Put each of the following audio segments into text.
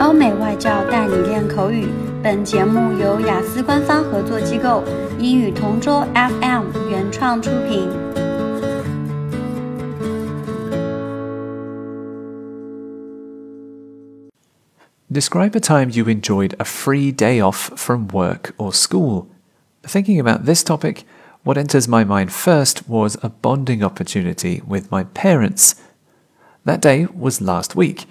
欧美外教带你练口语。本节目由雅思官方合作机构英语同桌 FM 原创出品。Describe a time you enjoyed a free day off from work or school. Thinking about this topic, what enters my mind first was a bonding opportunity with my parents. That day was last week.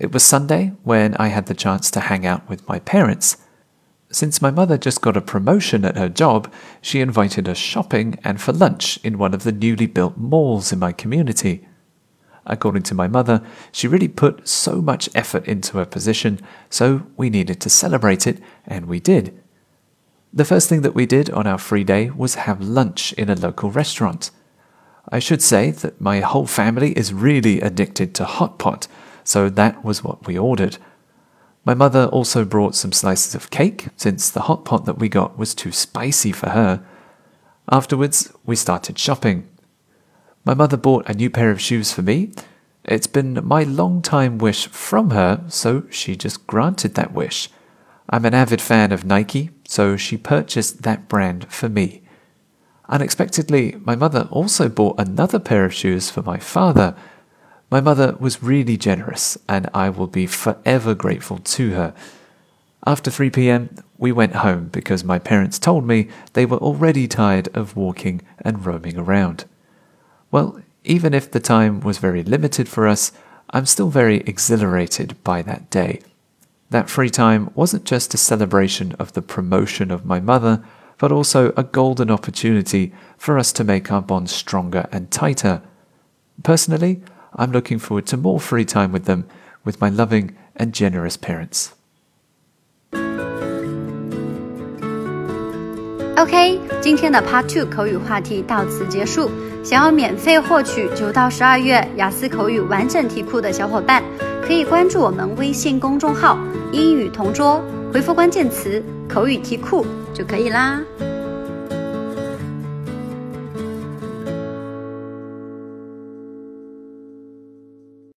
It was Sunday when I had the chance to hang out with my parents. Since my mother just got a promotion at her job, she invited us shopping and for lunch in one of the newly built malls in my community. According to my mother, she really put so much effort into her position, so we needed to celebrate it, and we did. The first thing that we did on our free day was have lunch in a local restaurant. I should say that my whole family is really addicted to hot pot, so that was what we ordered. My mother also brought some slices of cake, since the hot pot that we got was too spicy for her. Afterwards, we started shopping. My mother bought a new pair of shoes for me. It's been my long time wish from her, so she just granted that wish. I'm an avid fan of Nike, so she purchased that brand for me. Unexpectedly, my mother also bought another pair of shoes for my father. My mother was really generous, and I will be forever grateful to her. After 3 pm, we went home because my parents told me they were already tired of walking and roaming around. Well, even if the time was very limited for us, I'm still very exhilarated by that day. That free time wasn't just a celebration of the promotion of my mother, but also a golden opportunity for us to make our bond stronger and tighter. Personally, I'm looking forward to more free time with them, with my loving and generous parents. OK，今天的 Part Two 口语话题到此结束。想要免费获取九到十二月雅思口语完整题库的小伙伴，可以关注我们微信公众号“英语同桌”，回复关键词“口语题库”就可以啦。